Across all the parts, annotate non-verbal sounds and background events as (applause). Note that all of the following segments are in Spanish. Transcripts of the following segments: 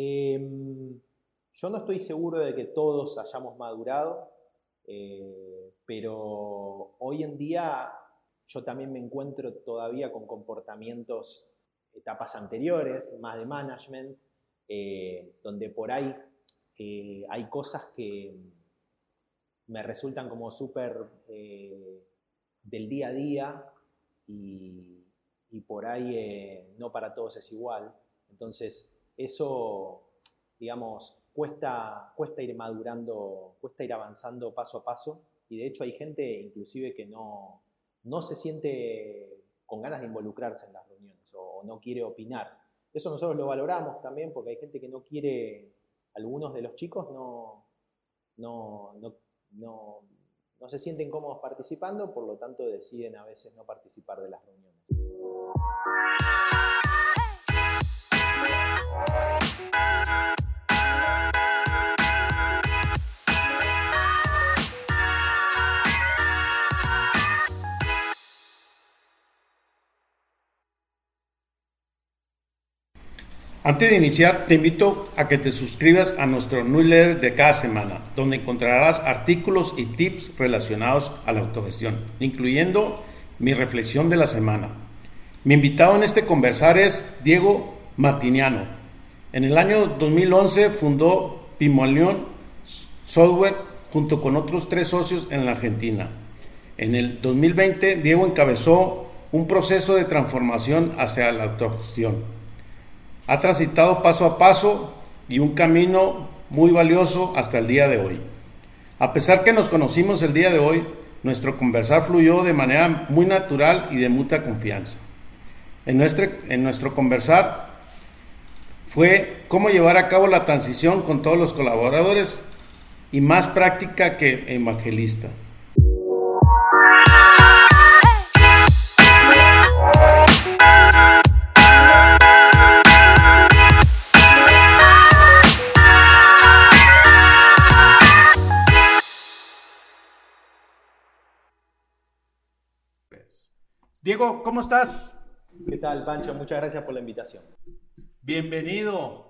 Em, yo no estoy seguro de que todos hayamos madurado, eh, pero hoy en día yo también me encuentro todavía con comportamientos, etapas anteriores, más de management, eh, donde por ahí eh, hay cosas que me resultan como súper del día a día y, y por ahí no para todos es igual. Entonces, eso, digamos, cuesta, cuesta ir madurando, cuesta ir avanzando paso a paso. Y de hecho hay gente inclusive que no, no se siente con ganas de involucrarse en las reuniones o, no quiere opinar. Eso nosotros lo valoramos también porque hay gente que no quiere, algunos de los chicos no, no, no, no, no se sienten cómodos participando, por lo tanto deciden a veces no participar de las reuniones. Antes de iniciar, te invito a que te suscribas a nuestro newsletter de cada semana, donde encontrarás artículos y tips relacionados a la autogestión, incluyendo mi reflexión de la semana. Mi invitado en este conversar es Diego Martiniano. En el año 2011 fundó Pimolión Software junto con otros tres socios en la Argentina. En el 2020, Diego encabezó un proceso de transformación hacia la autogestión ha transitado paso a paso y un camino muy valioso hasta el día de hoy. A pesar que nos conocimos el día de hoy, nuestro conversar fluyó de manera muy natural y de mucha confianza. En nuestro, en nuestro conversar fue cómo llevar a cabo la transición con todos los colaboradores y más práctica que evangelista. Diego, ¿cómo estás? ¿Qué tal, Pancho? Muchas gracias por la invitación. Bienvenido.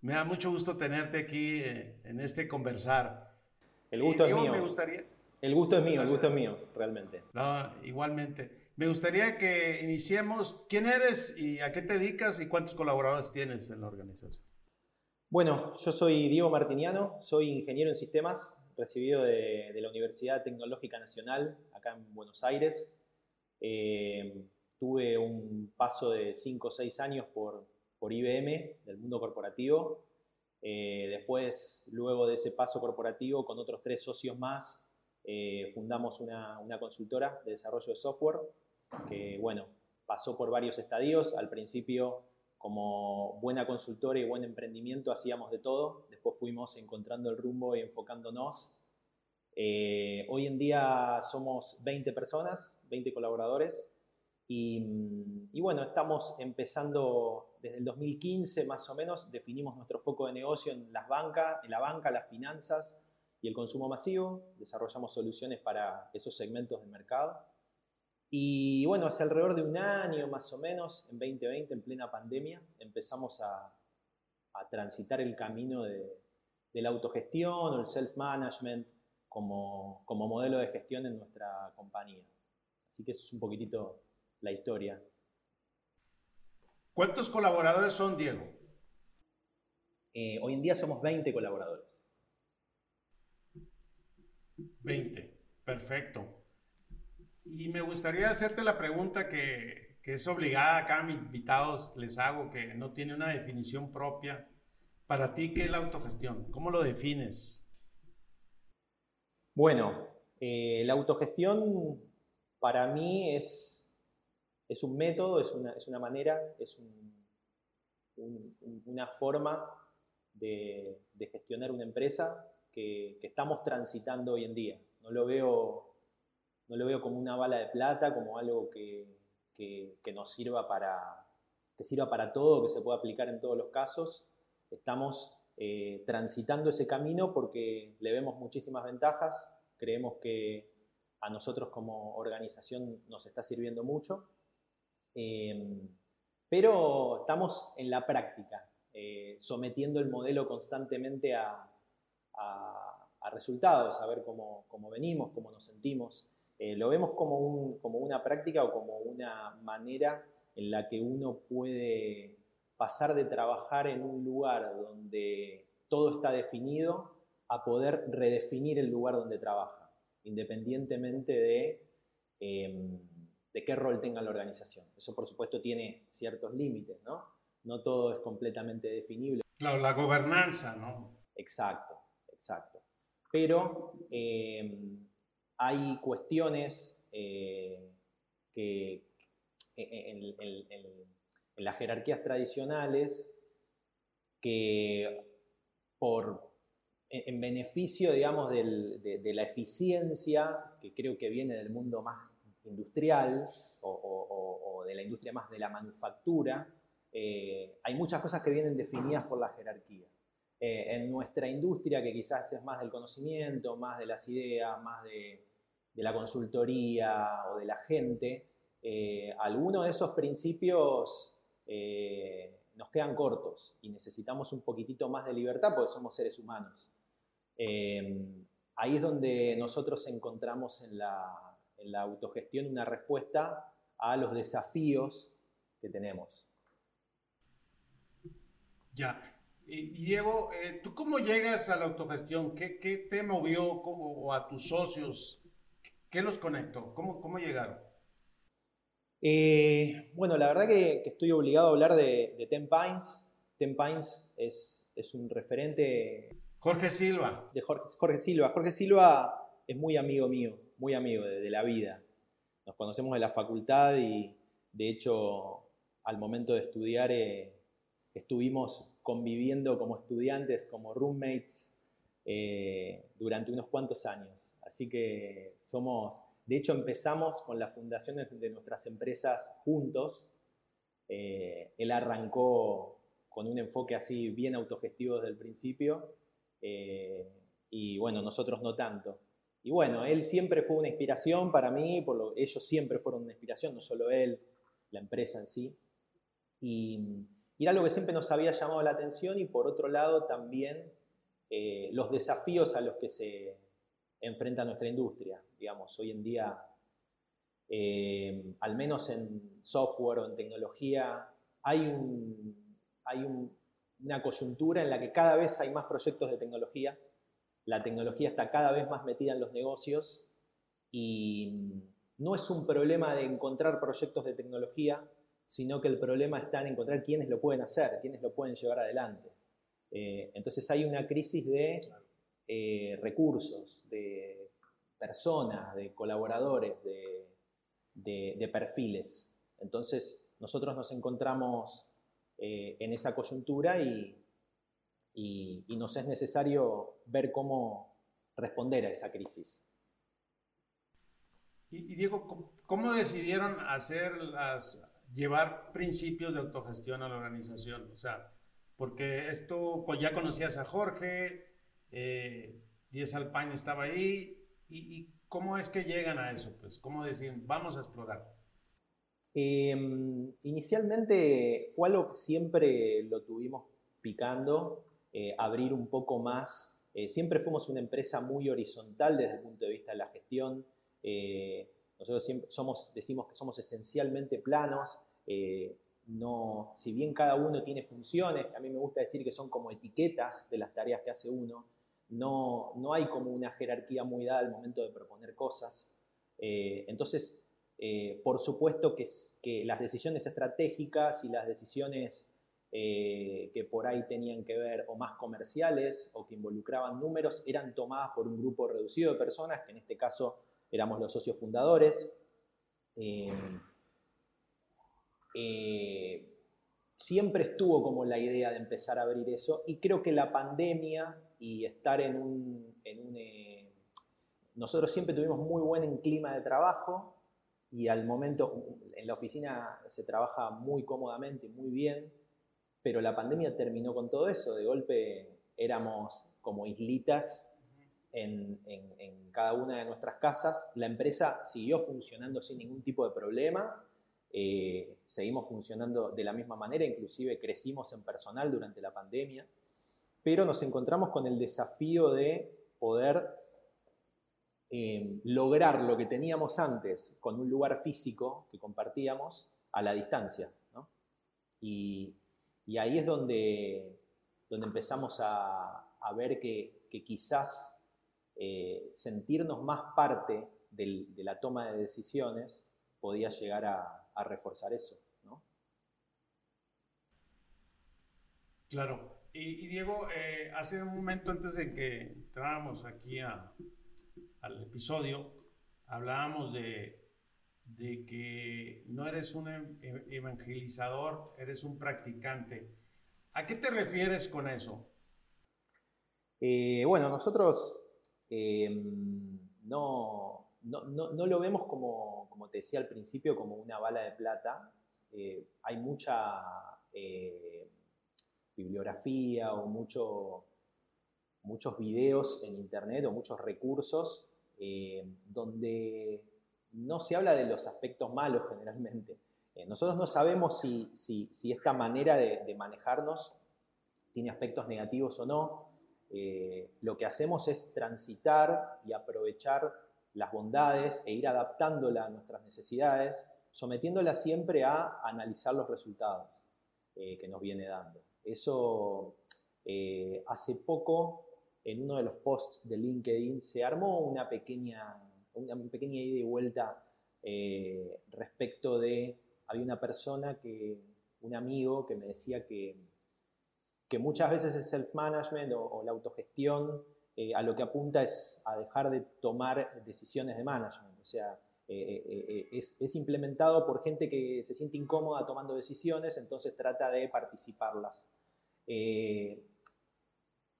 Me da mucho gusto tenerte aquí eh, en este conversar. El gusto es mío. Me gustaría... El gusto es mío, el gusto es mío, realmente. No, igualmente. Me gustaría que iniciemos. ¿Quién eres y a qué te dedicas y cuántos colaboradores tienes en la organización? Bueno, yo soy Diego Martiniano, soy ingeniero en sistemas, recibido de, de la Universidad Tecnológica Nacional, acá en Buenos Aires. Eh, tuve un paso de 5 o 6 años por, por IBM, del mundo corporativo. Eh, después, luego de ese paso corporativo, con otros tres socios más, eh, fundamos una, una, consultora de desarrollo de software que, bueno, pasó por varios estadios. Al principio, como buena consultora y buen emprendimiento, hacíamos de todo. Después fuimos encontrando el rumbo y enfocándonos eh, hoy en día somos 20 personas, 20 colaboradores, y, bueno, estamos empezando desde el 2015 más o menos, definimos nuestro foco de negocio en las bancas, en la banca, las finanzas y el consumo masivo, desarrollamos soluciones para esos segmentos del mercado. Y bueno, hace alrededor de un año más o menos, en 2020, en plena pandemia, empezamos a, transitar el camino de, de la autogestión o el self-management, como, modelo de gestión en nuestra compañía. Así que eso es un poquitito la historia. ¿Cuántos colaboradores son, Diego? Eh, hoy en día somos 20 colaboradores. 20, perfecto. Y me gustaría hacerte la pregunta que, que es obligada a cada invitados les hago, que no tiene una definición propia. Para ti, ¿qué es la autogestión? ¿Cómo lo defines? Bueno, eh, la autogestión para mí es, es un método, es una, manera, es una forma de, gestionar una empresa que, estamos transitando hoy en día. No lo veo, no lo veo como una bala de plata, como algo que, nos sirva para, que sirva para todo, que se pueda aplicar en todos los casos. Estamos eh, transitando ese camino porque le vemos muchísimas ventajas, creemos que a nosotros como organización nos está sirviendo mucho, em, pero estamos en la práctica. eh, sometiendo el modelo constantemente a, resultados, a ver cómo, venimos, cómo nos sentimos. Eh, lo vemos como, como una práctica o como una manera en la que uno puede pasar de trabajar en un lugar donde todo está definido a poder redefinir el lugar donde trabaja, independientemente de, em, de qué rol tenga la organización. Eso, por supuesto, tiene ciertos límites, ¿no? No todo es completamente definible. Claro, la gobernanza, ¿no? Exacto, exacto. Pero em, hay cuestiones eh, que en, en las jerarquías tradicionales que por en beneficio, digamos, de, la eficiencia, que creo que viene del mundo más industrial o, de la industria más de la manufactura, eh, hay muchas cosas que vienen definidas por la jerarquía. Eh, en nuestra industria, que quizás es más del conocimiento, más de las ideas, más de, la consultoría o de la gente, eh, algunos de esos principios nos quedan cortos y necesitamos un poquitito más de libertad porque somos seres humanos. Ahí es donde nosotros encontramos en la, autogestión una respuesta a los desafíos que tenemos. Ya. Y Diego, eh, ¿tú cómo llegas a la autogestión? ¿Qué, te movió o a tus socios? ¿Qué los conectó? ¿Cómo, cómo llegaron? Eh, bueno, la verdad que, estoy obligado a hablar de, de Ten Pines. Ten Pines es, es un referente Jorge Silva. De Jorge, Silva. Jorge Silva es muy amigo mío, muy amigo de, la vida. Nos conocemos de la facultad y de hecho al momento de estudiar eh, estuvimos conviviendo como estudiantes, como roommates eh, durante unos cuantos años. Así que somos, de hecho empezamos con las fundaciones de nuestras empresas juntos. Eh, él arrancó con un enfoque así bien autogestivo desde el principio y bueno, nosotros no tanto. Y bueno, él siempre fue una inspiración para mí, por lo, ellos siempre fueron una inspiración, no solo él, la empresa en sí. Y, era algo que siempre nos había llamado la atención y por otro lado también eh, los desafíos a los que se enfrenta nuestra industria. Digamos, hoy en día, eh, al menos en software o en tecnología, hay un, hay un una coyuntura en la que cada vez hay más proyectos de tecnología, la tecnología está cada vez más metida en los negocios y no es un problema de encontrar proyectos de tecnología, sino que el problema está en encontrar quiénes lo pueden hacer, quiénes lo pueden llevar adelante. Eh, entonces hay una crisis de eh, recursos, de personas, de colaboradores, de perfiles. Entonces nosotros nos encontramos eh, en esa coyuntura y, y, nos es necesario ver cómo responder a esa crisis. Y, Diego, ¿cómo decidieron hacer las, llevar principios de autogestión a la organización? O sea, porque esto, pues ya conocías a Jorge, eh, Diez Alpaña estaba ahí, y, y, cómo es que llegan a eso? Pues, ¿cómo deciden, vamos a explorar? Em, inicialmente fue algo que siempre lo tuvimos picando, eh, abrir un poco más. Eh, siempre fuimos una empresa muy horizontal desde el punto de vista de la gestión. Eh, nosotros siempre somos, decimos que somos esencialmente planos. no, si bien cada uno tiene funciones, a mí me gusta decir que son como etiquetas de las tareas que hace uno, no, no hay como una jerarquía muy dada al momento de proponer cosas. entonces, por supuesto que, las decisiones estratégicas y las decisiones eh, que por ahí tenían que ver o más comerciales o que involucraban números eran tomadas por un grupo reducido de personas, que en este caso éramos los socios fundadores. Eh, siempre estuvo como la idea de empezar a abrir eso y creo que la pandemia y estar en un... nosotros siempre tuvimos muy buen clima de trabajo, y al momento en la oficina se trabaja muy cómodamente, muy bien, pero la pandemia terminó con todo eso. De golpe éramos como islitas en, cada una de nuestras casas. La empresa siguió funcionando sin ningún tipo de problema. eh, seguimos funcionando de la misma manera, inclusive crecimos en personal durante la pandemia, pero nos encontramos con el desafío de poder eh, lograr lo que teníamos antes con un lugar físico que compartíamos a la distancia. Y, ahí es donde, donde empezamos a, ver que, quizás eh, sentirnos más parte de la toma de decisiones podía llegar a, reforzar eso. Claro. Y, Diego, eh, hace un momento antes de que entráramos aquí al episodio, hablábamos de, de que no eres un evangelizador, eres un practicante. ¿A qué te refieres con eso? Eh, bueno, nosotros em, no, no, lo vemos como, como te decía al principio, como una bala de plata. Eh, hay mucha eh, bibliografía o mucho, muchos videos en internet o muchos recursos donde no se habla de los aspectos malos generalmente. Eh, nosotros no sabemos si, esta manera de, manejarnos tiene aspectos negativos o no. Eh, lo que hacemos es transitar y aprovechar las bondades e ir adaptándola a nuestras necesidades, sometiéndola siempre a analizar los resultados eh, que nos viene dando. Eso hace poco, en uno de los posts de LinkedIn, se armó una pequeña una pequeña ida y vuelta eh, respecto de, había una persona que, un amigo que me decía que, que muchas veces el self-management o, la autogestión eh, a lo que apunta es a dejar de tomar decisiones de management, o sea, eh, es, es, implementado por gente que se siente incómoda tomando decisiones, entonces trata de participarlas. en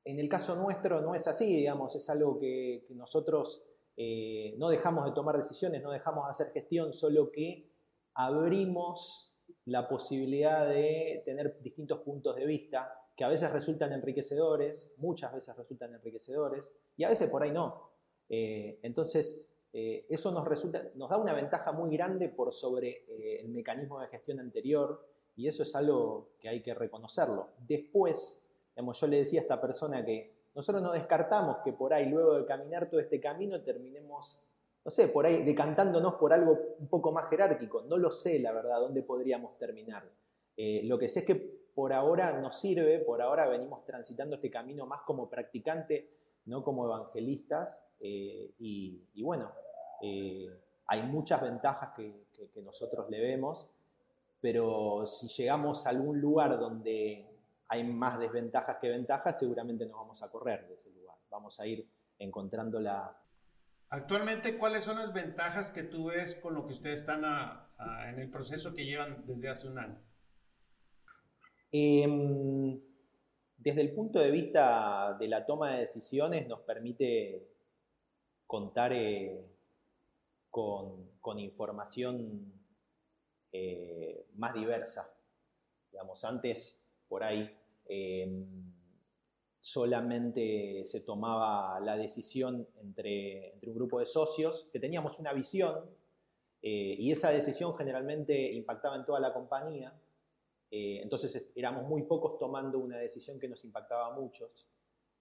el caso nuestro no es así, digamos, es algo que, que nosotros eh, no dejamos de tomar decisiones, no dejamos de hacer gestión, solo que abrimos la posibilidad de tener distintos puntos de vista que a veces resultan enriquecedores, muchas veces resultan enriquecedores y a veces por ahí no. Eh, entonces, eh, eso nos, resulta, nos da una ventaja muy grande por sobre el mecanismo de gestión anterior y eso es algo que hay que reconocerlo. Después, yo le decía a esta persona que nosotros no descartamos que por ahí, luego de caminar todo este camino, terminemos, no sé, por ahí decantándonos por algo un poco más jerárquico. No lo sé, la verdad, dónde podríamos terminar. Eh, lo que sé es que por ahora nos sirve, por ahora venimos transitando este camino más como practicante, no como evangelistas. Eh, y, bueno, eh, hay muchas ventajas que, que nosotros le vemos, pero si llegamos a algún lugar donde hay más desventajas que ventajas, seguramente no vamos a correr de ese lugar. Vamos a ir encontrando la... Actualmente, ¿cuáles son las ventajas que tú ves con lo que ustedes están en el proceso que llevan desde hace un año? Em, desde el punto de vista de la toma de decisiones, nos permite contar eh, con, información eh, más diversa. Digamos, antes por ahí em, solamente se tomaba la decisión entre, un grupo de socios que teníamos una visión eh, y esa decisión generalmente impactaba en toda la compañía. Eh, entonces éramos muy pocos tomando una decisión que nos impactaba a muchos.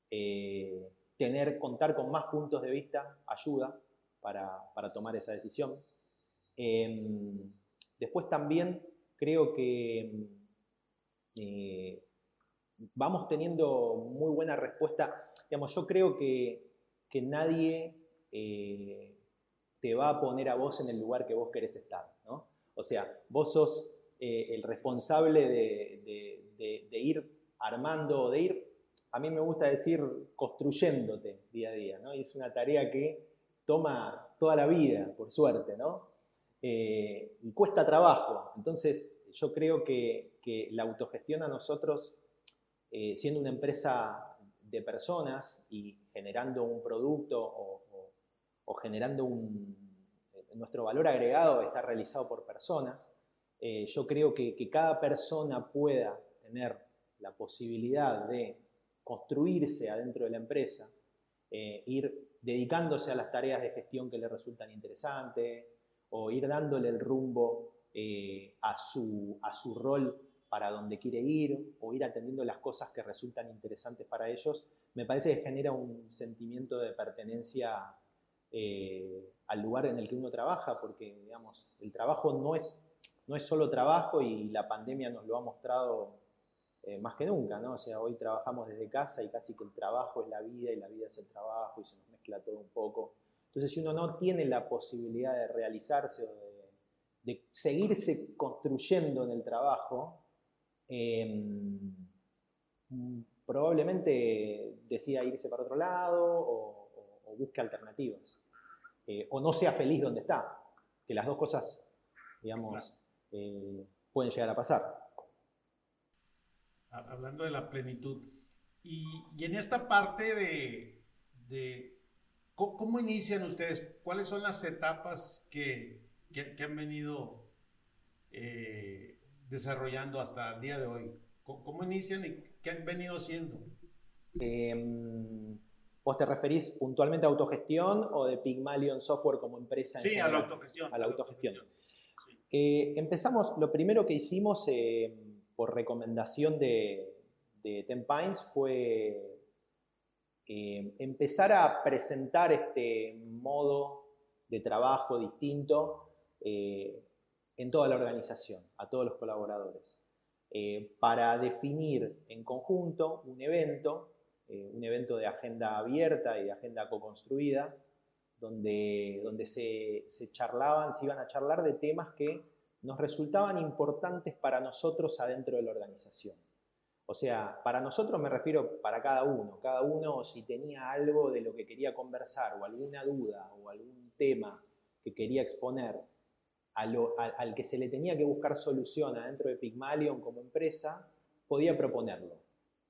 Eh, tener, contar con más puntos de vista ayuda para, tomar esa decisión. Después también creo que eh, vamos teniendo muy buena respuesta. Digamos, yo creo que, nadie eh, te va a poner a vos en el lugar que vos querés estar. O sea, vos sos eh, el responsable de, ir armando, de ir, a mí me gusta decir, construyéndote día a día. Y es una tarea que toma toda la vida, por suerte, ¿no? y cuesta trabajo. Entonces, yo creo que, la autogestión a nosotros, eh, siendo una empresa de personas y generando un producto o, generando un... Nuestro valor agregado está realizado por personas. Eh, yo creo que, cada persona pueda tener la posibilidad de construirse adentro de la empresa, eh, ir dedicándose a las tareas de gestión que le resultan interesantes o ir dándole el rumbo eh, a, su, a su rol para donde quiere ir o ir atendiendo las cosas que resultan interesantes para ellos, me parece que genera un sentimiento de pertenencia eh, al lugar en el que uno trabaja, porque digamos, el trabajo no es, no es solo trabajo y la pandemia nos lo ha mostrado eh, más que nunca, ¿no? O sea, hoy trabajamos desde casa y casi que el trabajo es la vida y la vida es el trabajo y se nos mezcla todo un poco. Entonces, si uno no tiene la posibilidad de realizarse o de, seguirse construyendo en el trabajo, em, probablemente decida irse para otro lado o, busque alternativas. Eh, o no sea feliz donde está. Que las dos cosas, digamos, eh, pueden llegar a pasar hablando de la plenitud. Y, en esta parte de, ¿cómo, inician ustedes? ¿Cuáles son las etapas que, han venido eh, desarrollando hasta el día de hoy? ¿Cómo, inician y qué han venido haciendo? Em, ¿Vos te referís puntualmente a autogestión o de Pygmalion Software como empresa? Sí, a la autogestión. A la autogestión. Eh, empezamos, lo primero que hicimos... Eh, por recomendación de, de Ten Pines fue eh, empezar a presentar este modo de trabajo distinto eh, en toda la organización, a todos los colaboradores, eh, para definir en conjunto un evento, un evento de agenda abierta y de agenda co-construida, donde, donde se, se charlaban, se iban a charlar de temas que nos resultaban importantes para nosotros adentro de la organización. O sea, para nosotros me refiero para cada uno. Cada uno si tenía algo de lo que quería conversar o alguna duda o algún tema que quería exponer al que se le tenía que buscar solución adentro de Pygmalion como empresa, podía proponerlo.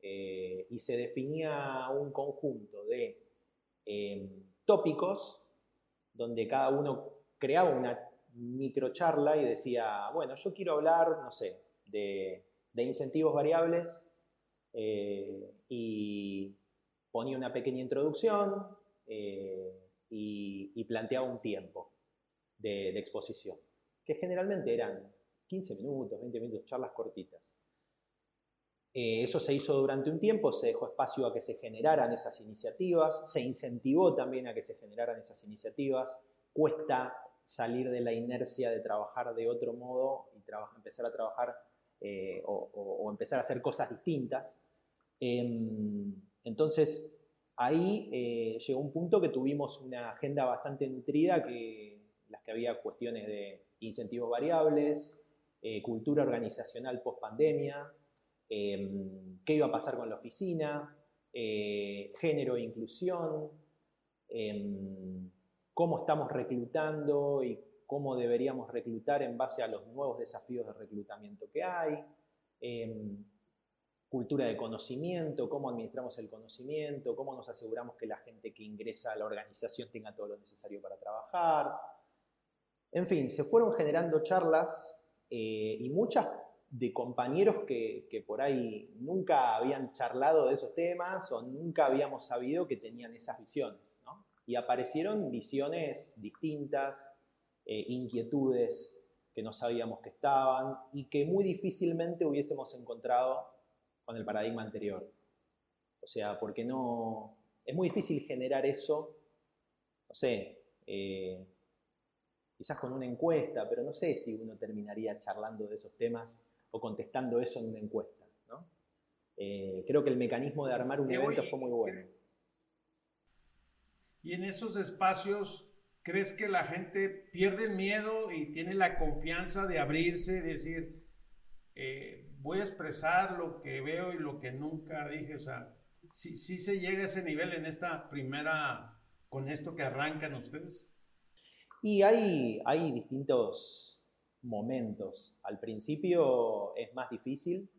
Eh, y se definía un conjunto de eh, tópicos donde cada uno creaba una microcharla y decía, bueno, yo quiero hablar, no sé, de, incentivos variables eh, y ponía una pequeña introducción eh, y, planteaba un tiempo de, exposición, que generalmente eran 15 minutos, 20 minutos, charlas cortitas. Eh, eso se hizo durante un tiempo, se dejó espacio a que se generaran esas iniciativas, se incentivó también a que se generaran esas iniciativas. Cuesta salir de la inercia de trabajar de otro modo y empezar a trabajar eh, o, empezar a hacer cosas distintas. Em, entonces, ahí eh, llegó un punto que tuvimos una agenda bastante nutrida, que las que había cuestiones de incentivos variables, eh, cultura organizacional post pandemia, em, qué iba a pasar con la oficina, género e inclusión, cómo estamos reclutando y cómo deberíamos reclutar en base a los nuevos desafíos de reclutamiento que hay, cultura de conocimiento, cómo administramos el conocimiento, cómo nos aseguramos que la gente que ingresa a la organización tenga todo lo necesario para trabajar. En fin, se fueron generando charlas eh, y muchas de compañeros que, por ahí nunca habían charlado de esos temas o nunca habíamos sabido que tenían esas visiones y aparecieron visiones distintas, eh, inquietudes que no sabíamos que estaban y que muy difícilmente hubiésemos encontrado con el paradigma anterior. O sea, porque no... Es muy difícil generar eso, no sé, eh, quizás con una encuesta, pero no sé si uno terminaría charlando de esos temas o contestando eso en una encuesta. ¿no? Eh, creo que el mecanismo de armar un evento fue muy bueno. Y en esos espacios, ¿crees que la gente pierde el miedo y tiene la confianza de abrirse, decir, eh, voy a expresar lo que veo y lo que nunca dije? O sea, ¿sí, sí se llega a ese nivel en esta primera, con esto que arrancan ustedes? Y hay, hay distintos momentos. Al principio es más difícil,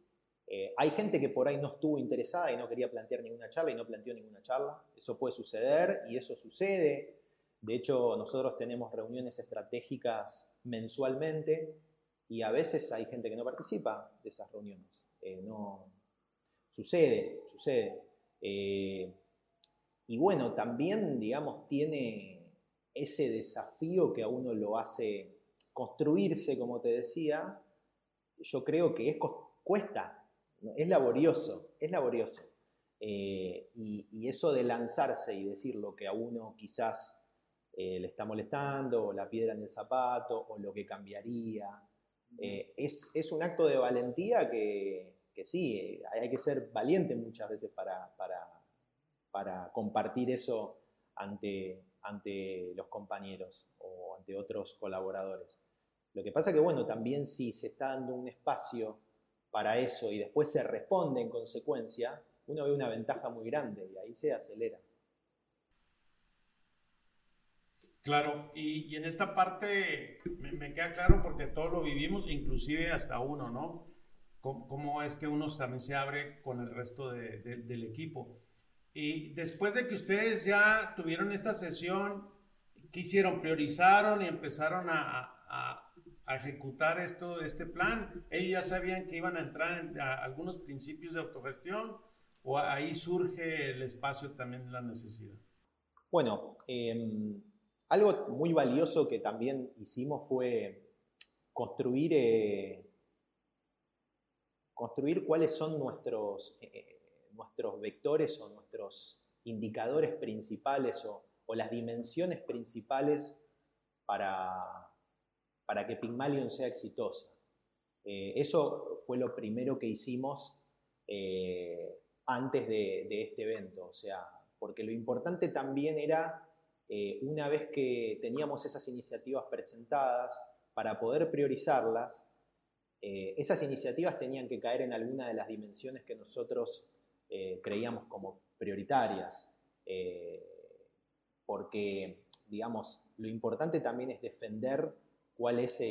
eh, hay gente que por ahí no estuvo interesada y no quería plantear ninguna charla y no planteó ninguna charla. Eso puede suceder y eso sucede. De hecho, nosotros tenemos reuniones estratégicas mensualmente y a veces hay gente que no participa de esas reuniones. Eh, no, sucede, sucede. Eh, y bueno, también, digamos, tiene ese desafío que a uno lo hace construirse, como te decía, yo creo que es, cuesta, es laborioso, es laborioso. Eh, y, eso de lanzarse y decir lo que a uno quizás eh, le está molestando, o la piedra en el zapato, o lo que cambiaría, eh, es, un acto de valentía que, sí, hay que ser valiente muchas veces para, para, compartir eso ante, ante los compañeros o ante otros colaboradores. Lo que pasa que, bueno, también si se está dando un espacio para eso y después se responde en consecuencia, uno ve una ventaja muy grande y ahí se acelera. Claro, y, en esta parte me, queda claro porque todos lo vivimos, inclusive hasta uno, ¿no? Cómo, es que uno también se abre con el resto del equipo. Y después de que ustedes ya tuvieron esta sesión, ¿qué hicieron? ¿Priorizaron y empezaron a, ejecutar esto, este plan? ¿Ellos ya sabían que iban a entrar en algunos principios de autogestión? ¿O ahí surge el espacio también de la necesidad? Bueno, eh, algo muy valioso que también hicimos fue construir, eh, construir cuáles son nuestros, eh, nuestros vectores o nuestros indicadores principales o, las dimensiones principales para, para que Pygmalion sea exitosa. Eh, eso fue lo primero que hicimos antes de, este evento, o sea, porque lo importante también era eh, una vez que teníamos esas iniciativas presentadas, para poder priorizarlas, eh, esas iniciativas tenían que caer en alguna de las dimensiones que nosotros eh, creíamos como prioritarias, porque, digamos, lo importante también es defender cuál es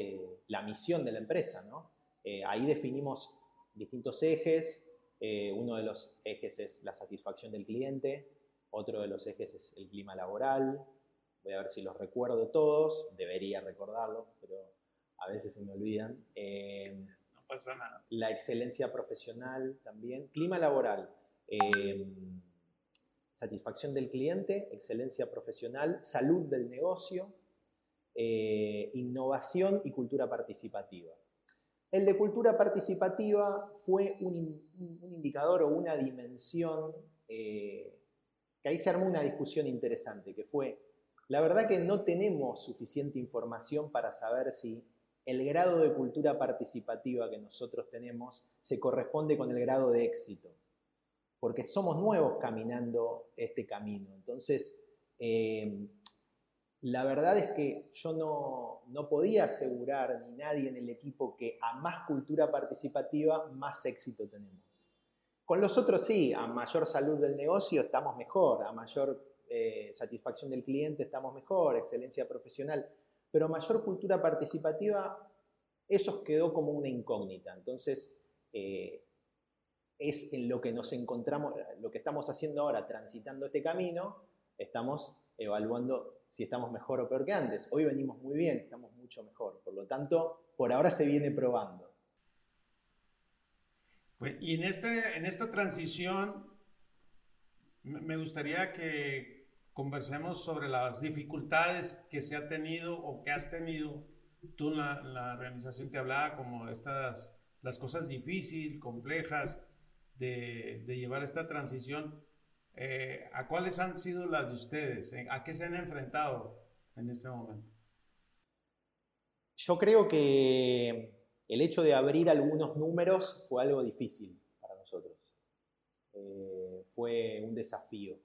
la misión de la empresa, ahí definimos distintos ejes, uno de los ejes es la satisfacción del cliente, otro de los ejes es el clima laboral. Voy a ver si los recuerdo todos. Debería recordarlos, pero a veces se me olvidan. Eh, no pasa nada. La excelencia profesional también. Clima laboral. Eh, satisfacción del cliente, excelencia profesional, salud del negocio, eh, innovación y cultura participativa. El de cultura participativa fue un, indicador o una dimensión que ahí se armó una discusión interesante, que fue, la verdad que no tenemos suficiente información para saber si el grado de cultura participativa que nosotros tenemos se corresponde con el grado de éxito, porque somos nuevos caminando este camino. Entonces, eh, la verdad es que yo no, no, podía asegurar, ni nadie en el equipo, que a más cultura participativa, más éxito tenemos. Con los otros sí, a mayor salud del negocio estamos mejor, a mayor eh, satisfacción del cliente estamos mejor, excelencia profesional, pero mayor cultura participativa, eso quedó como una incógnita. Entonces, eh, es en lo que nos encontramos, lo que estamos haciendo ahora, transitando este camino, estamos evaluando si estamos mejor o peor que antes. Hoy venimos muy bien, estamos mucho mejor. Por lo tanto, por ahora se viene probando. Y en, este, en esta transición, me gustaría que conversemos sobre las dificultades que se ha tenido o que has tenido tú en la, organización. Te hablaba como estas, las cosas difíciles, complejas de, llevar esta transición. Eh, ¿A cuáles han sido las de ustedes? ¿A qué se han enfrentado en este momento? Yo creo que el hecho de abrir algunos números fue algo difícil para nosotros. Eh, fue un desafío.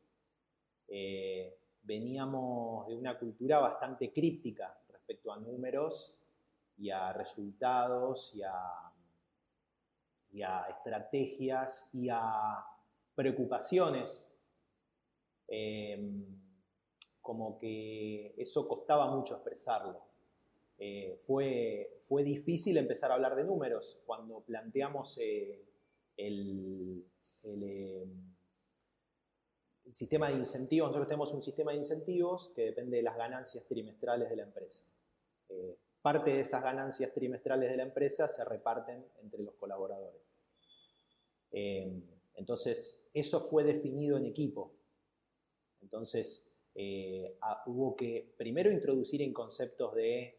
Eh, veníamos de una cultura bastante críptica respecto a números y a resultados y a, y a estrategias y a preocupaciones. Eh, como que eso costaba mucho expresarlo. Eh, fue, fue difícil empezar a hablar de números cuando planteamos eh, el, el, sistema de incentivos. Nosotros tenemos un sistema de incentivos que depende de las ganancias trimestrales de la empresa. Parte de esas ganancias trimestrales de la empresa se reparten entre los colaboradores. entonces, eso fue definido en equipo. Entonces, hubo que primero introducir en conceptos de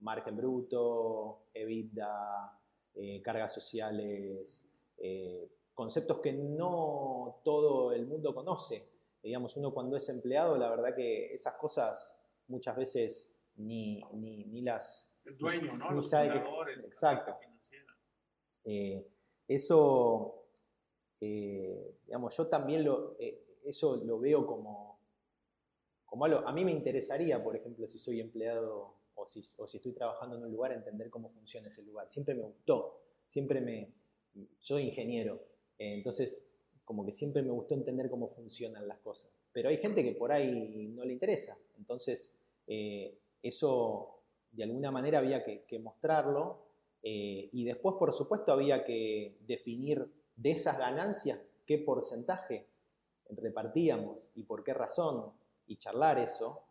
margen bruto, EBITDA, eh, cargas sociales, eh, conceptos que no todo el mundo conoce. Digamos, uno cuando es empleado, la verdad que esas cosas muchas veces ni, ni, las... El dueño, ¿no? Los fundadores, exacto. Eh, eso, digamos, yo también lo, eso lo veo como, como algo... A mí me interesaría, por ejemplo, si soy empleado o si, o si estoy trabajando en un lugar, entender cómo funciona ese lugar. Siempre me gustó, siempre me... Soy ingeniero, eh, entonces como que siempre me gustó entender cómo funcionan las cosas. Pero hay gente que por ahí no le interesa, entonces eh, eso de alguna manera había que, mostrarlo eh, y después por supuesto había que definir de esas ganancias qué porcentaje repartíamos y por qué razón y charlar eso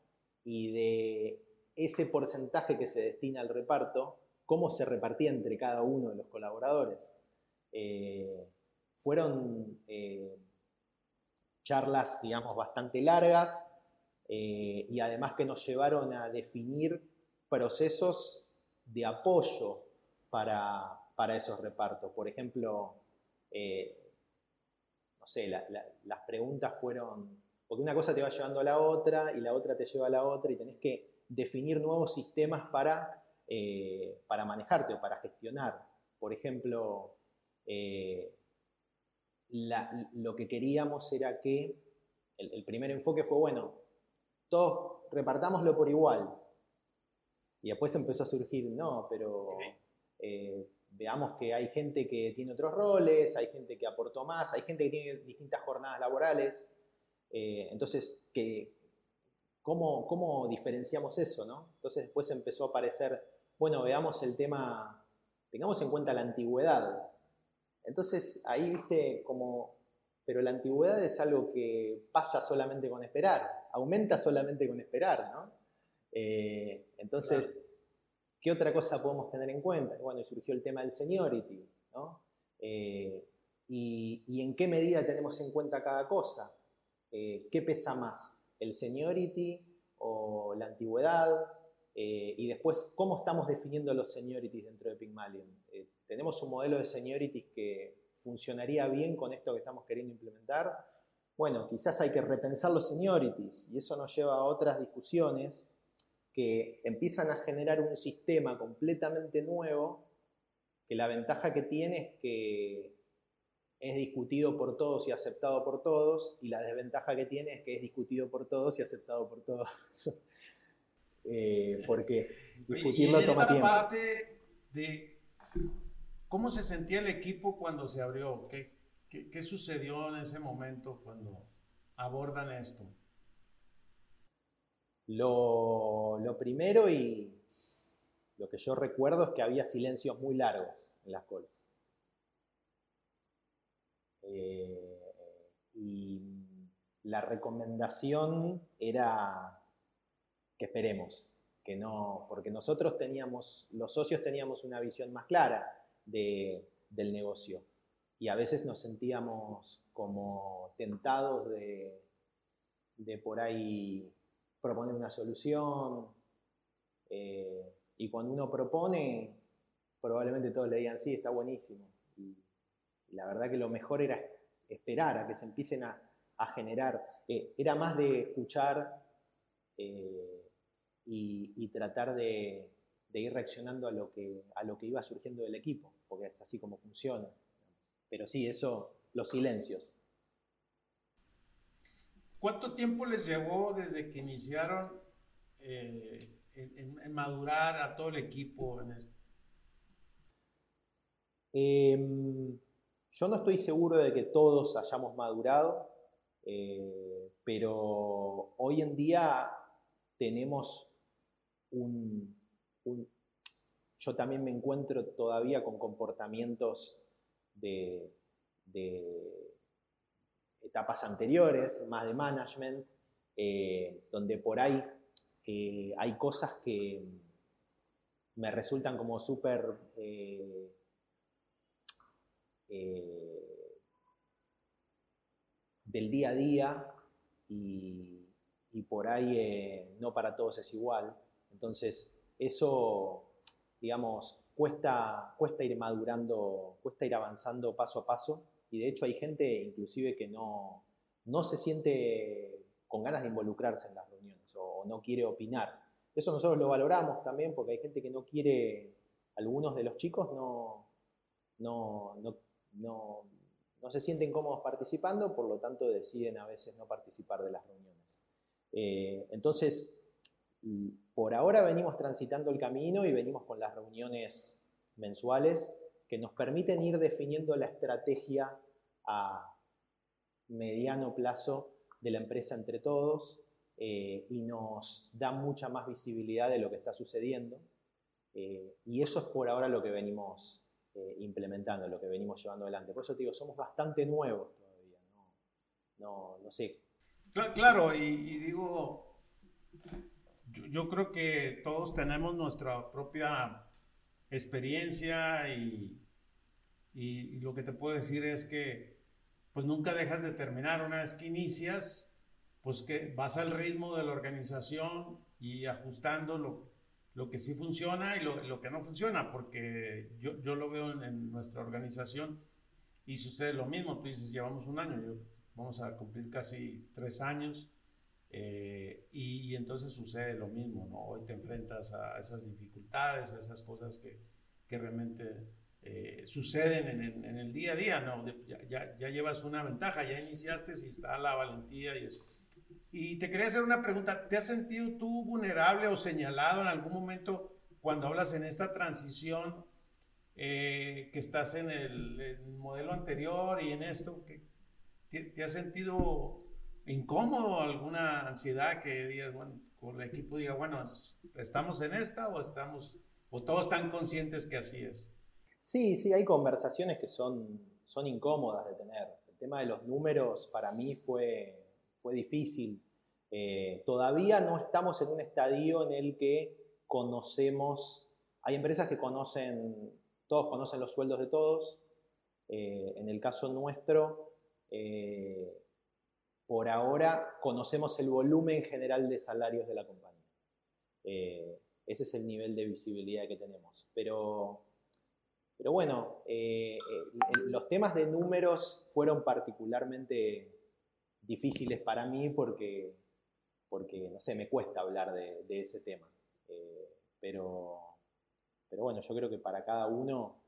y de ese porcentaje que se destina al reparto, cómo se repartía entre cada uno de los colaboradores. Eh, fueron eh, charlas, digamos, bastante largas eh, y además que nos llevaron a definir procesos de apoyo para, esos repartos. Por ejemplo, no sé, las preguntas fueron, porque una cosa te va llevando a la otra y la otra te lleva a la otra y tenés que definir nuevos sistemas para, eh, para manejarte o para gestionar. Por ejemplo, eh, lo que queríamos era que el, primer enfoque fue, bueno, todos repartámoslo por igual. Y después empezó a surgir, no, pero eh, veamos que hay gente que tiene otros roles, hay gente que aportó más, hay gente que tiene distintas jornadas laborales. entonces, que, ¿Cómo, diferenciamos eso? ¿no? Entonces después empezó a aparecer, bueno, veamos el tema, tengamos en cuenta la antigüedad. Entonces ahí viste como, pero la antigüedad es algo que pasa solamente con esperar, aumenta solamente con esperar, ¿no? Eh, entonces, ¿qué otra cosa podemos tener en cuenta? Bueno, y surgió el tema del seniority, ¿no? Eh, y, en qué medida tenemos en cuenta cada cosa? Eh, ¿Qué pesa más? el seniority o la antigüedad, eh, y después cómo estamos definiendo los seniorities dentro de Pygmalion. Eh, tenemos un modelo de seniorities que funcionaría bien con esto que estamos queriendo implementar. Bueno, quizás hay que repensar los seniorities y eso nos lleva a otras discusiones que empiezan a generar un sistema completamente nuevo que la ventaja que tiene es que es discutido por todos y aceptado por todos, y la desventaja que tiene es que es discutido por todos y aceptado por todos. (laughs) eh, porque discutirlo y en esta parte de cómo se sentía el equipo cuando se abrió, ¿Qué, qué, sucedió en ese momento cuando abordan esto? Lo, primero y lo que yo recuerdo es que había silencios muy largos en las calls. Eh, y la recomendación era que esperemos, que no, porque nosotros teníamos, los socios teníamos una visión más clara del negocio y a veces nos sentíamos como tentados de, de por ahí proponer una solución eh, y cuando uno propone probablemente todos le digan sí, está buenísimo la verdad que lo mejor era esperar a que se empiecen a, generar. Eh, era más de escuchar eh, y, tratar de, ir reaccionando a lo, que, a lo que iba surgiendo del equipo, porque es así como funciona. Pero sí, eso, los silencios. ¿Cuánto tiempo les llevó desde que iniciaron eh, en, madurar a todo el equipo en esto? Em, yo no estoy seguro de que todos hayamos madurado, eh, pero hoy en día tenemos un, Yo también me encuentro todavía con comportamientos de, etapas anteriores, más de management, eh, donde por ahí eh, hay cosas que me resultan como súper eh, del día a día y, por ahí no para todos es igual. Entonces, eso, digamos, cuesta, cuesta ir madurando, cuesta ir avanzando paso a paso. Y de hecho hay gente inclusive que no, no se siente con ganas de involucrarse en las reuniones o, no quiere opinar. Eso nosotros lo valoramos también porque hay gente que no quiere, algunos de los chicos no, no, no, no se sienten cómodos participando, por lo tanto deciden a veces no participar de las reuniones. Eh, entonces, por ahora venimos transitando el camino y venimos con las reuniones mensuales que nos permiten ir definiendo la estrategia a mediano plazo de la empresa entre todos eh, y nos da mucha más visibilidad de lo que está sucediendo. Eh, y eso es por ahora lo que venimos eh, implementando, lo que venimos llevando adelante. Por eso te digo, somos bastante nuevos todavía, no, no, sé. Claro, y digo, yo, creo que todos tenemos nuestra propia experiencia y, y, lo que te puedo decir es que pues nunca dejas de terminar. Una vez que inicias, pues que vas al ritmo de la organización y ajustando lo, lo que sí funciona y lo, lo, que no funciona, porque yo, yo lo veo en, en, nuestra organización y sucede lo mismo, tú dices, llevamos un año, yo, vamos a cumplir casi tres años eh, y, entonces sucede lo mismo, ¿no? Hoy te enfrentas a esas dificultades, a esas cosas que, que realmente eh, suceden en, en, el día a día, ¿no? Ya, ya, llevas una ventaja, ya iniciaste y está la valentía y eso. Y te quería hacer una pregunta, ¿te has sentido tú vulnerable o señalado en algún momento cuando hablas en esta transición eh, que estás en el, modelo anterior y en esto? Que, te, ¿Te has sentido incómodo, alguna ansiedad que digas, bueno, con el equipo diga, bueno, ¿estamos en esta o estamos, o todos están conscientes que así es? Sí, sí, hay conversaciones que son, son incómodas de tener. El tema de los números para mí fue, fue difícil. Eh, todavía no estamos en un estadio en el que conocemos, hay empresas que conocen, todos conocen los sueldos de todos. Eh, en el caso nuestro, eh, por ahora conocemos el volumen general de salarios de la compañía. Eh, ese es el nivel de visibilidad que tenemos. Pero, pero bueno, eh, los temas de números fueron particularmente difíciles para mí porque, porque no sé, me cuesta hablar de, ese tema. Eh, pero, pero bueno, yo creo que para cada uno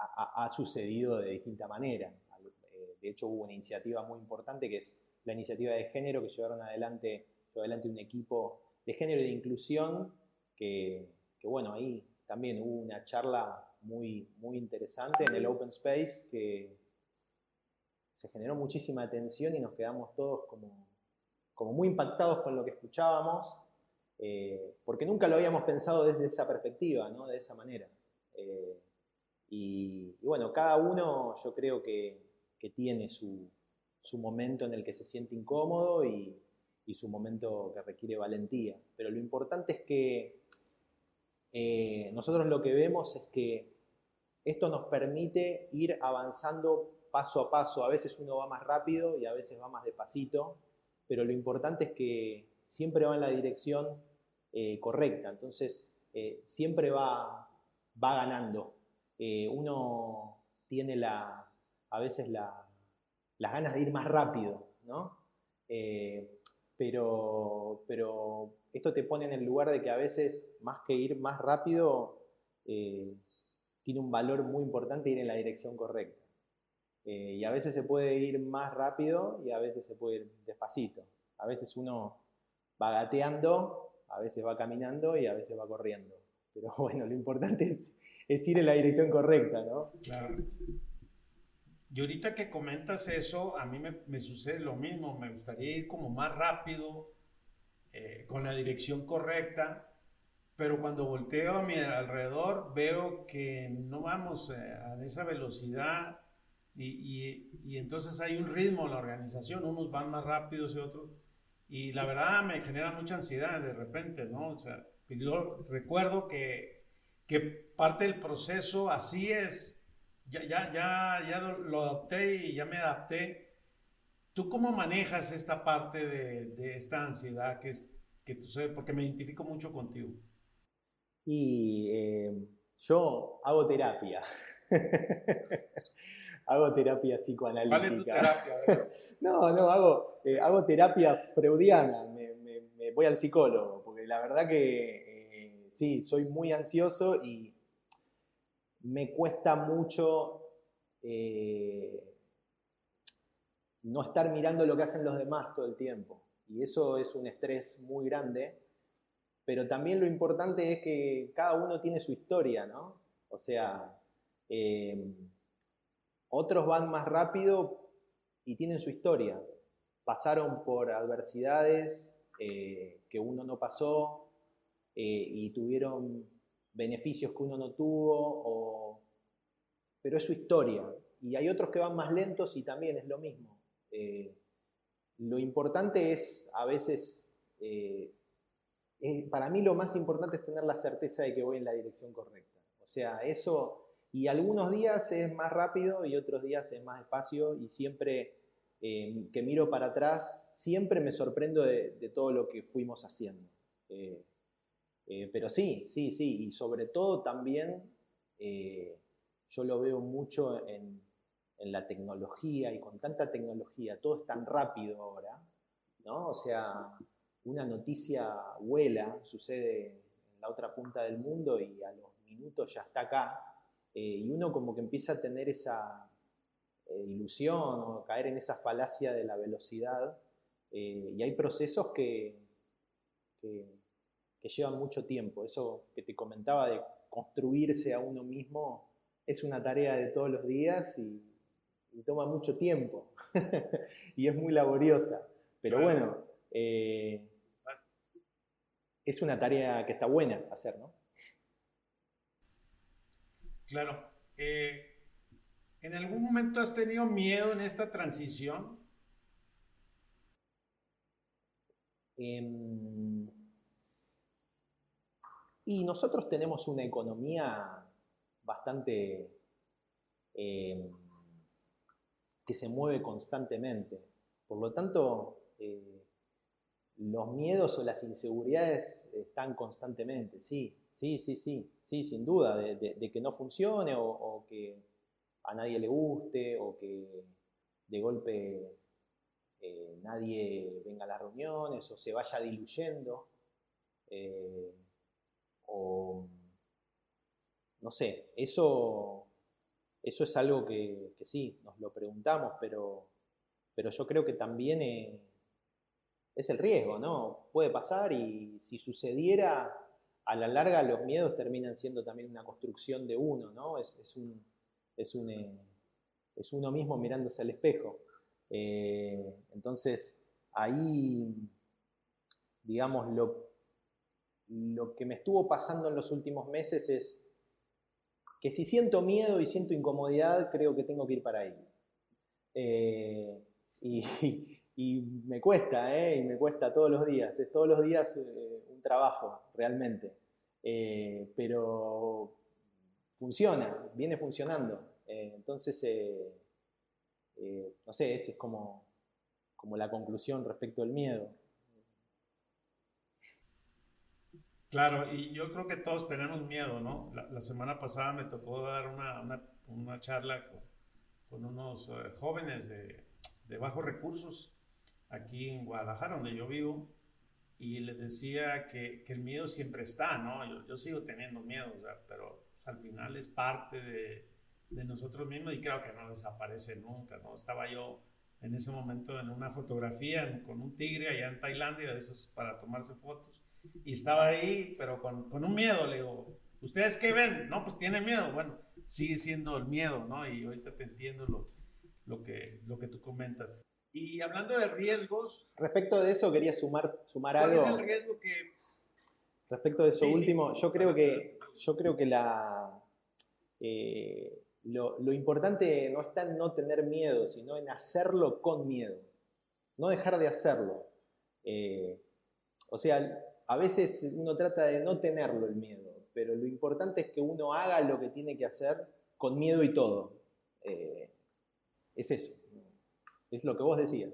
ha sucedido de distinta manera de hecho hubo una iniciativa muy importante que es la iniciativa de género que llevaron adelante, adelante un equipo de género y de inclusión que, bueno, ahí también hubo una charla muy, muy interesante en el Open Space que se generó muchísima atención y nos quedamos todos como, como muy impactados con lo que escuchábamos, eh, porque nunca lo habíamos pensado desde esa perspectiva, ¿no? de esa manera. Eh, y, bueno, cada uno yo creo que, que tiene su, momento en el que se siente incómodo y, su momento que requiere valentía. Pero lo importante es que eh, nosotros lo que vemos es que esto nos permite ir avanzando paso a paso. A veces uno va más rápido y a veces va más despacito, pero lo importante es que siempre va en la dirección eh, correcta. Entonces, eh, siempre va, va ganando. uno tiene la, a veces las ganas de ir más rápido, ¿no? Eh, pero, pero esto te pone en el lugar de que a veces, más que ir más rápido, eh, tiene un valor muy importante ir en la dirección correcta. Eh, y a veces se puede ir más rápido y a veces se puede ir despacito. A veces uno va gateando, a veces va caminando y a veces va corriendo. Pero (laughs) bueno, lo importante es, es ir en la dirección correcta, ¿no? Claro. Y ahorita que comentas eso, a mí me, sucede lo mismo. Me gustaría ir como más rápido, eh, con la dirección correcta, pero cuando volteo a mi alrededor veo que no vamos eh, a esa velocidad y, y, entonces hay un ritmo en la organización, unos van más rápidos y otros. Y la verdad me genera mucha ansiedad de repente, ¿no? O sea, yo recuerdo que, que parte del proceso así es ya, ya, ya, ya lo, adopté y ya me adapté. ¿Tú cómo manejas esta parte de, de esta ansiedad que, es, que tú sabes, porque me identifico mucho contigo. Y eh, yo hago terapia. (laughs) hago terapia psicoanalítica. ¿Cuál es tu terapia? (laughs) no, no, hago, eh, hago terapia freudiana. Me, me, voy al psicólogo, porque la verdad que eh, sí, soy muy ansioso y me cuesta mucho no estar mirando lo que hacen los demás todo el tiempo. Y eso es un estrés muy grande. Pero también lo importante es que cada uno tiene su historia, ¿no? O sea, eh, otros van más rápido y tienen su historia. Pasaron por adversidades eh, que uno no pasó eh, y tuvieron beneficios que uno no tuvo, pero es su historia. Y hay otros que van más lentos y también es lo mismo. lo importante es a veces para mí lo más importante es tener la certeza de que voy en la dirección correcta. O sea, eso, y algunos días es más rápido y otros días es más despacio y siempre eh, que miro para atrás, siempre me sorprendo de, todo lo que fuimos haciendo. Eh, eh, pero sí, sí, sí, y sobre todo también yo lo veo mucho en, la tecnología y con tanta tecnología, todo es tan rápido ahora, ¿no? O sea, una noticia vuela, sucede en la otra punta del mundo y a los minutos ya está acá, eh, y uno como que empieza a tener esa eh, ilusión o caer en esa falacia de la velocidad, eh, y hay procesos que, llevan mucho tiempo. Eso que te comentaba de construirse a uno mismo es una tarea de todos los días y, toma mucho tiempo (laughs) y es muy laboriosa. Pero bueno, es una tarea que está buena hacer, ¿no? Claro. Eh, ¿En algún momento has tenido miedo en esta transición? Em, y nosotros tenemos una economía bastante em, que se mueve constantemente. Por lo tanto, eh, los miedos o las inseguridades están constantemente, sí, sí, sí, sí, sí, sin duda, de, que no funcione o, que a nadie le guste o que de golpe eh, nadie venga a las reuniones o se vaya diluyendo eh, no sé, eso, eso es algo que, sí, nos lo preguntamos, pero, pero yo creo que también... Es el riesgo, ¿no? Puede pasar y si sucediera, a la larga los miedos terminan siendo también una construcción de uno, ¿no? Es, es, un, es, un, eh, es uno mismo mirándose al espejo. Eh, entonces, ahí, digamos, lo, lo que me estuvo pasando en los últimos meses es que si siento miedo y siento incomodidad, creo que tengo que ir para ahí. Eh, y, (laughs) me cuesta, ¿eh? y me cuesta todos los días, es todos los días eh, un trabajo, realmente. Pero funciona, viene funcionando. Entonces, no sé, esa es como, como la conclusión respecto al miedo. Claro, y yo creo que todos tenemos miedo, ¿no? La, semana pasada me tocó dar una, una, charla con, unos jóvenes de, de bajos recursos aquí en Guadalajara, donde yo vivo, y les decía que, que el miedo siempre está, ¿no? Yo, yo sigo teniendo miedo, pero pues, al final es parte de, de, nosotros mismos y creo que no desaparece nunca, ¿no? Estaba yo en ese momento en una fotografía con un tigre allá en Tailandia, de esos para tomarse fotos, y estaba ahí, pero con, con un miedo, le digo, ¿ustedes qué ven? No, pues tiene miedo, bueno, sigue siendo el miedo, ¿no? Y ahorita te entiendo lo, lo, que, lo que tú comentas. Y hablando de riesgos. Respecto de eso, quería sumar, sumar algo. ¿Cuál es el riesgo que.? Respecto de eso último, yo creo que, yo creo que la, eh, lo, lo, importante no está en no tener miedo, sino en hacerlo con miedo. No dejar de hacerlo. Eh, o sea, a veces uno trata de no tenerlo el miedo, pero lo importante es que uno haga lo que tiene que hacer con miedo y todo. Eh, es eso. Es lo que vos decías.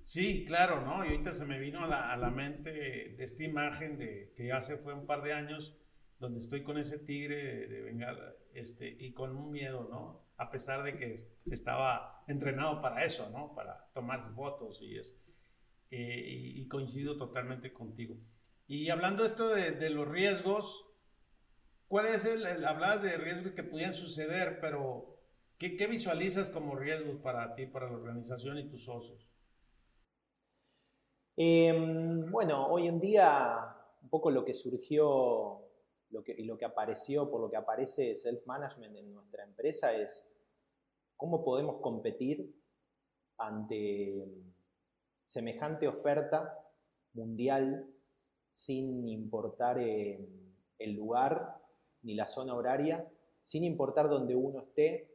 Sí, claro, ¿no? Y ahorita se me vino a la, a la mente esta imagen de que hace fue un par de años donde estoy con ese tigre de, Bengala este, y con un miedo, ¿no? A pesar de que estaba entrenado para eso, ¿no? Para tomarse fotos y eso. Eh, y, coincido totalmente contigo. Y hablando esto de, de los riesgos, ¿cuál es el, el, de riesgos que pudieran suceder, pero ¿qué, ¿qué visualizas como riesgos para ti, para la organización y tus socios? Eh, bueno, hoy en día un poco lo que surgió lo que, y lo que apareció, por lo que aparece self-management en nuestra empresa es cómo podemos competir ante semejante oferta mundial sin importar eh, el lugar ni la zona horaria, sin importar dónde uno esté.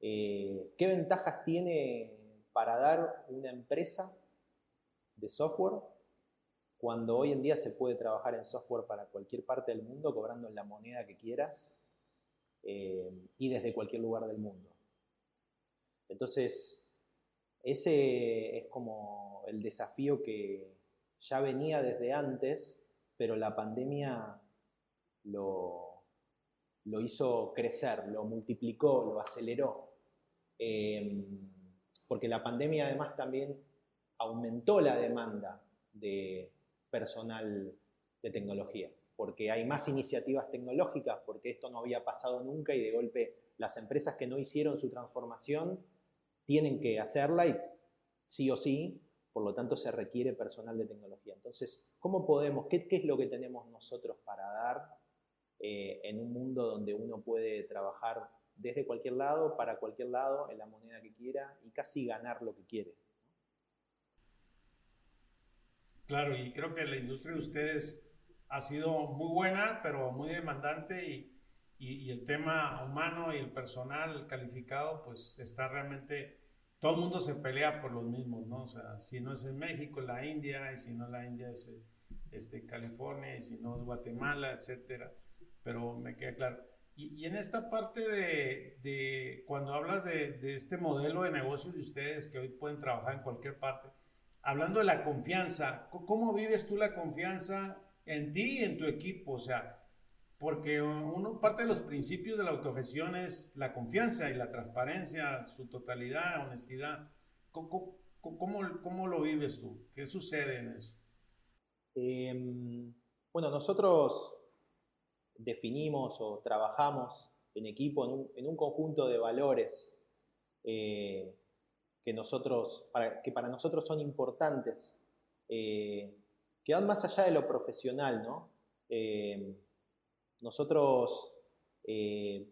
Eh, ¿Qué ventajas tiene para dar una empresa de software cuando hoy en día se puede trabajar en software para cualquier parte del mundo cobrando la moneda que quieras eh, y desde cualquier lugar del mundo. Entonces, ese es como el desafío que ya venía desde antes, pero la pandemia lo, lo hizo crecer, lo multiplicó, lo aceleró. Eh, porque la pandemia además también aumentó la demanda de personal de tecnología, porque hay más iniciativas tecnológicas, porque esto no había pasado nunca y de golpe las empresas que no hicieron su transformación tienen que hacerla y sí o sí, por lo tanto se requiere personal de tecnología. Entonces, ¿cómo podemos, qué, es lo que tenemos nosotros para dar eh, en un mundo donde uno puede trabajar desde cualquier lado, para cualquier lado, en la moneda que quiera y casi ganar lo que quiere? Claro, y creo que la industria de ustedes ha sido muy buena, pero muy demandante y, y, el tema humano y el personal calificado, pues está realmente, todo el mundo se pelea por los mismos, ¿no? O sea, si no es en México, la India, y si no la India es este, California, y si no es Guatemala, etcétera. Pero me queda claro. Y, y en esta parte de, de cuando hablas de, de este modelo de negocios de ustedes que hoy pueden trabajar en cualquier parte, hablando de la confianza, ¿cómo vives tú la confianza en ti y en tu equipo? O sea, porque uno, parte de los principios de la autogestión es la confianza y la transparencia, su totalidad, honestidad. ¿Cómo, cómo, lo vives tú? ¿Qué sucede en eso? Em, bueno, nosotros definimos o trabajamos en equipo en un, conjunto de valores eh, que, nosotros, para, que para nosotros son importantes, eh, que van más allá de lo profesional, ¿no? Eh, nosotros eh,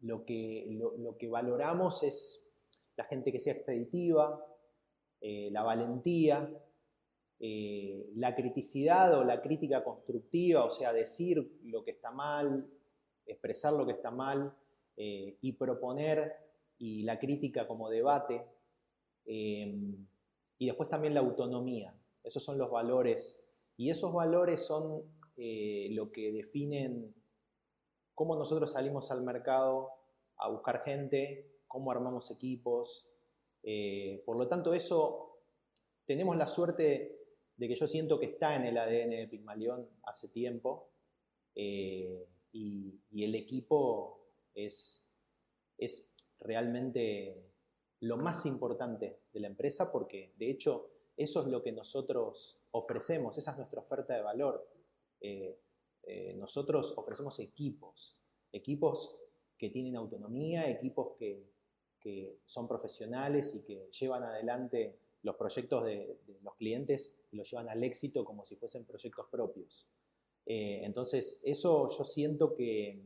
lo, que, lo, que valoramos es la gente que sea expeditiva, la valentía, la criticidad o la crítica constructiva, o sea, decir lo que está mal, expresar lo que está mal y proponer y la crítica como debate, em, y después también la autonomía. Esos son los valores, y esos valores son eh, lo que definen cómo nosotros salimos al mercado a buscar gente, cómo armamos equipos. Eh, por lo tanto, eso tenemos la suerte de que yo siento que está en el ADN de Pigmalión hace tiempo eh, y, y, el equipo es, es realmente lo más importante de la empresa porque de hecho eso es lo que nosotros ofrecemos, esa es nuestra oferta de valor. Eh, eh, nosotros ofrecemos equipos, equipos que tienen autonomía, equipos que, son profesionales y que llevan adelante los proyectos de, los clientes y los llevan al éxito como si fuesen proyectos propios. Eh, entonces, eso yo siento que,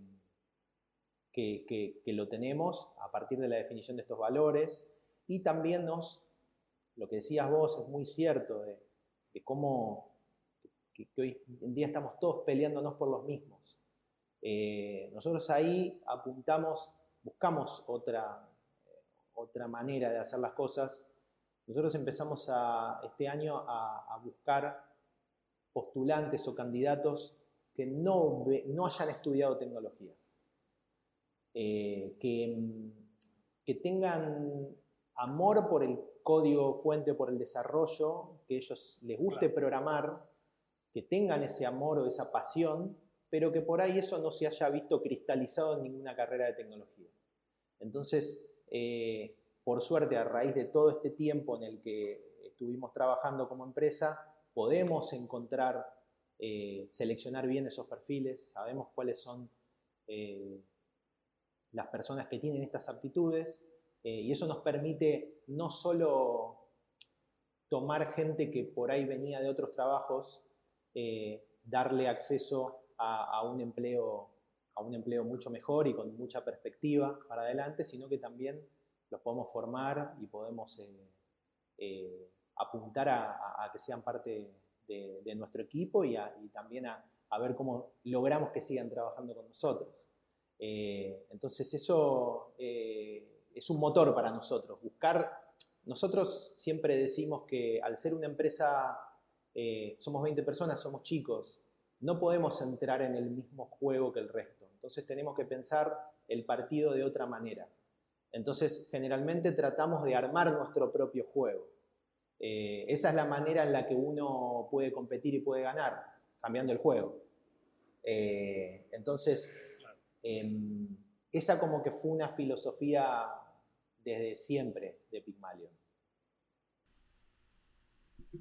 que, lo tenemos a partir de la definición de estos valores y también nos, lo que decías vos es muy cierto, de, cómo que, hoy en día estamos todos peleándonos por los mismos. Eh, nosotros ahí apuntamos, buscamos otra, otra manera de hacer las cosas. Nosotros empezamos a, este año a, a buscar postulantes o candidatos que no, no hayan estudiado tecnología. Eh, que, que, tengan amor por el código fuente por el desarrollo, que ellos les guste programar, que tengan ese amor o esa pasión, pero que por ahí eso no se haya visto cristalizado en ninguna carrera de tecnología. Entonces, eh, por suerte, a raíz de todo este tiempo en el que estuvimos trabajando como empresa, podemos encontrar, eh, seleccionar bien esos perfiles, sabemos cuáles son eh, las personas que tienen estas aptitudes y eso nos permite no solo tomar gente que por ahí venía de otros trabajos, darle acceso a, un empleo, a un empleo mucho mejor y con mucha perspectiva para adelante, sino que también los podemos formar y podemos eh, eh, apuntar a, que sean parte de, nuestro equipo y, también a, ver cómo logramos que sigan trabajando con nosotros. Eh, entonces eso es un motor para nosotros, buscar, nosotros siempre decimos que al ser una empresa, somos 20 personas, somos chicos, no podemos entrar en el mismo juego que el resto. Entonces tenemos que pensar el partido de otra manera. Entonces generalmente tratamos de armar nuestro propio juego. Eh, esa es la manera en la que uno puede competir y puede ganar, cambiando el juego. Eh, entonces, em, esa como que fue una filosofía desde siempre de Pygmalion.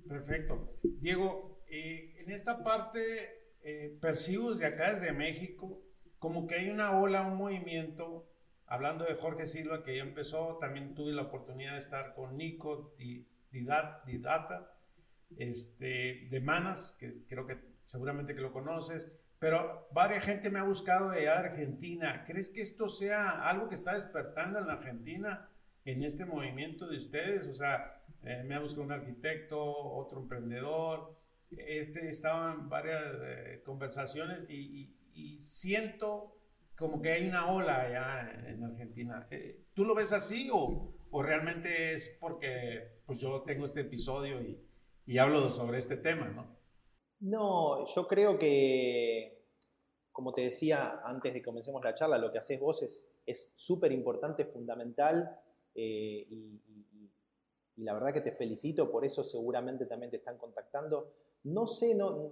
Perfecto. Diego, eh, en esta parte eh, percibo desde acá, desde México, como que hay una ola, un movimiento, hablando de Jorge Silva, que ya empezó, también tuve la oportunidad de estar con Nico Didata, este, de Manas, que creo que seguramente que lo conoces, pero varias gente me ha buscado de Argentina. ¿Crees que esto sea algo que está despertando en Argentina en este movimiento de ustedes? O sea, eh, me buscado un arquitecto, otro emprendedor, este, estaban varias eh, conversaciones y, siento como que hay una ola allá en, Argentina. Eh, ¿Tú lo ves así o, o, realmente es porque pues yo tengo este episodio y, y hablo sobre este tema, no? No, yo creo que, como te decía antes de que comencemos la charla, lo que haces vos es súper importante, fundamental eh, y, y la verdad que te felicito, por eso seguramente también te están contactando no sé, no,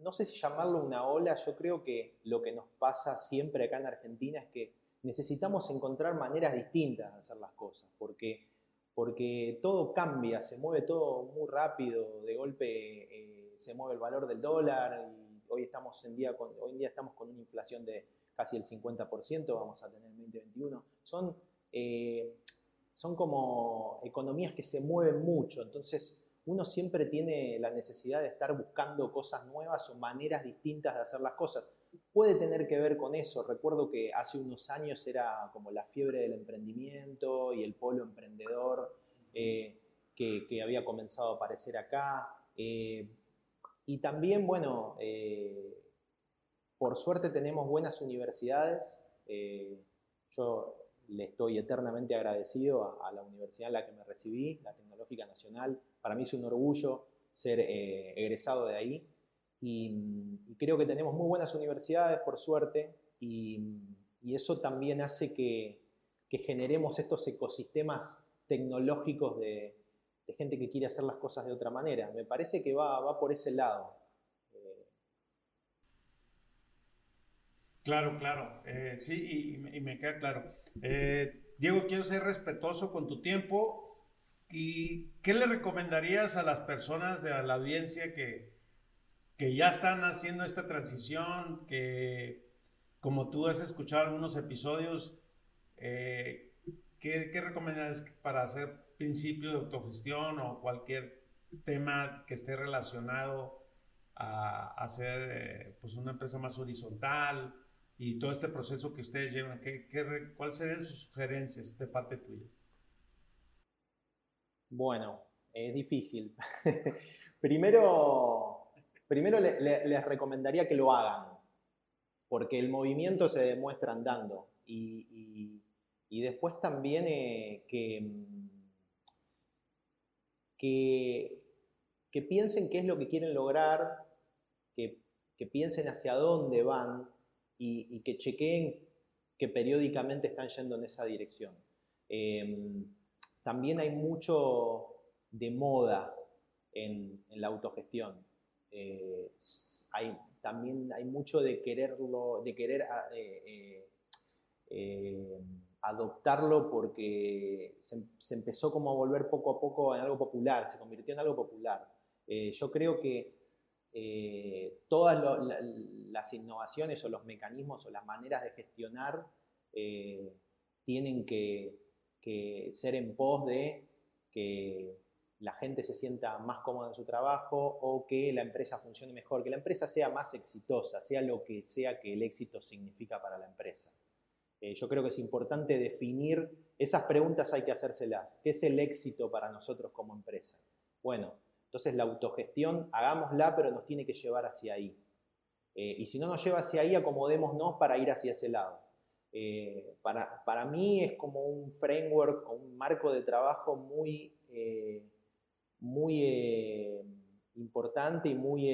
no sé si llamarlo una ola, yo creo que lo que nos pasa siempre acá en Argentina es que necesitamos encontrar maneras distintas de hacer las cosas, porque, porque todo cambia, se mueve todo muy rápido, de golpe eh, se mueve el valor del dólar y hoy, estamos en día hoy en día estamos con una inflación de casi el 50%, vamos a tener en 2021. Son, eh, son como economías que se mueven mucho, entonces uno siempre tiene la necesidad de estar buscando cosas nuevas o maneras distintas de hacer las cosas. Puede tener que ver con eso. Recuerdo que hace unos años era como la fiebre del emprendimiento y el polo emprendedor eh, que, había comenzado a aparecer acá. Eh, y también, bueno, eh, por suerte tenemos buenas universidades. yo le estoy eternamente agradecido a, la universidad en la que me recibí, la Tecnológica Nacional. Para mí es un orgullo ser eh, egresado de ahí. Y, creo que tenemos muy buenas universidades, por suerte, y, eso también hace que, generemos estos ecosistemas tecnológicos de, gente que quiere hacer las cosas de otra manera. Me parece que va por ese lado. Claro, claro. Eh, sí, y, me queda claro. Eh, Diego, quiero ser respetuoso con tu tiempo. ¿Y qué le recomendarías a las personas de la audiencia que, que ya están haciendo esta transición, que como tú has escuchado algunos episodios, eh, ¿qué, ¿qué, recomendarías para hacer principios de autogestión o cualquier tema que esté relacionado a hacer pues una empresa más horizontal? Y todo este proceso que ustedes llevan, ¿qué, cuáles serían sus sugerencias de parte tuya? Bueno, es difícil. (laughs) primero, primero les recomendaría que lo hagan, porque el movimiento se demuestra andando. Y, después también eh, que, que, que, piensen qué es lo que quieren lograr, que, que piensen hacia dónde van, y, que chequeen que periódicamente están yendo en esa dirección. Em, también hay mucho de moda en, la autogestión. Eh, hay, también hay mucho de quererlo, de querer ah, eh, eh, adoptarlo porque se, empezó como a volver poco a poco en algo popular, se convirtió en algo popular. yo creo que todas las innovaciones o los mecanismos o las maneras de gestionar tienen que, que ser en pos de que la gente se sienta más cómoda en su trabajo o que la empresa funcione mejor, que la empresa sea más exitosa, sea lo que sea que el éxito significa para la empresa. Eh, yo creo que es importante definir, esas preguntas hay que hacérselas. ¿Qué es el éxito para nosotros como empresa? Bueno, entonces la autogestión, hagámosla, pero nos tiene que llevar hacia ahí. Eh, y si no nos lleva hacia ahí, acomodémonos para ir hacia ese lado. Eh, para, para, mí es como un framework o un marco de trabajo muy muy eh, importante y muy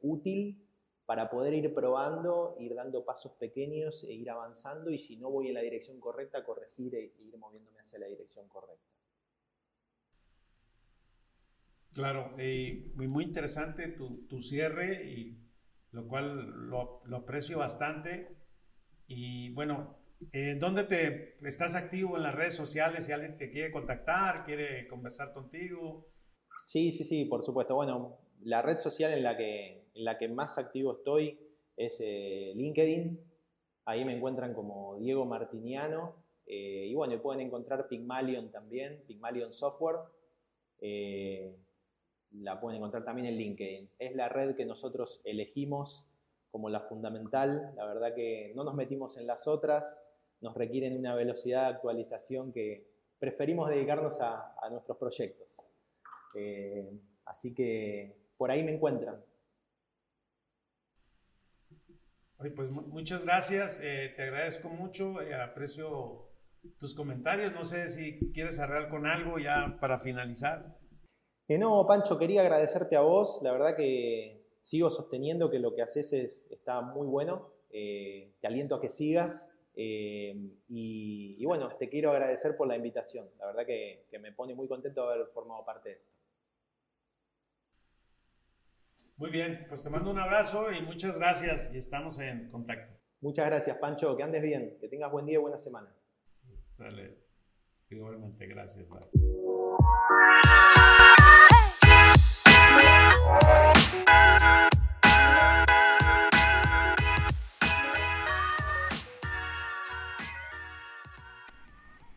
útil para poder ir probando, ir dando pasos pequeños e ir avanzando y si no voy en la dirección correcta, corregir e ir moviéndome hacia la dirección correcta. Claro, y muy, interesante tu, cierre, y lo cual lo, aprecio bastante. Y bueno, eh, ¿dónde te estás activo en las redes sociales? Si alguien te quiere contactar, quiere conversar contigo, Sí, sí, sí, por supuesto. Bueno, la red social en la que, en la que más activo estoy es eh, LinkedIn. Ahí me encuentran como Diego Martiniano. Eh, y bueno, pueden encontrar Pygmalion también, Pygmalion Software. Eh, la pueden encontrar también en LinkedIn. Es la red que nosotros elegimos como la fundamental. La verdad que no nos metimos en las otras. Nos requieren una velocidad de actualización que preferimos dedicarnos a nuestros proyectos. Eh, así que por ahí me encuentran. pues muchas gracias, eh, te agradezco mucho, eh, aprecio tus comentarios. No sé si quieres cerrar con algo ya para finalizar. No, Pancho, quería agradecerte a vos. La verdad que sigo sosteniendo que lo que haces está muy bueno. te aliento a que sigas. Y, bueno, te quiero agradecer por la invitación. La verdad que, que me pone muy contento de haber formado parte de esto. Muy bien, pues te mando un abrazo y muchas gracias y estamos en contacto. Muchas gracias, Pancho. Que andes bien, que tengas buen día y buena semana. Sale. Igualmente, gracias.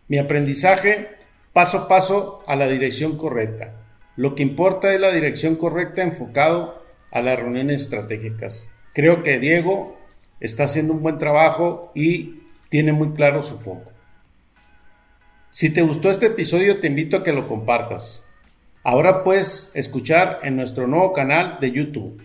Mi aprendizaje paso a paso a la dirección correcta. Lo que importa es la dirección correcta enfocado a las reuniones estratégicas. Creo que Diego está haciendo un buen trabajo y tiene muy claro su foco. Si te gustó este episodio, te invito a que lo compartas. Ahora puedes escuchar en nuestro nuevo canal de YouTube.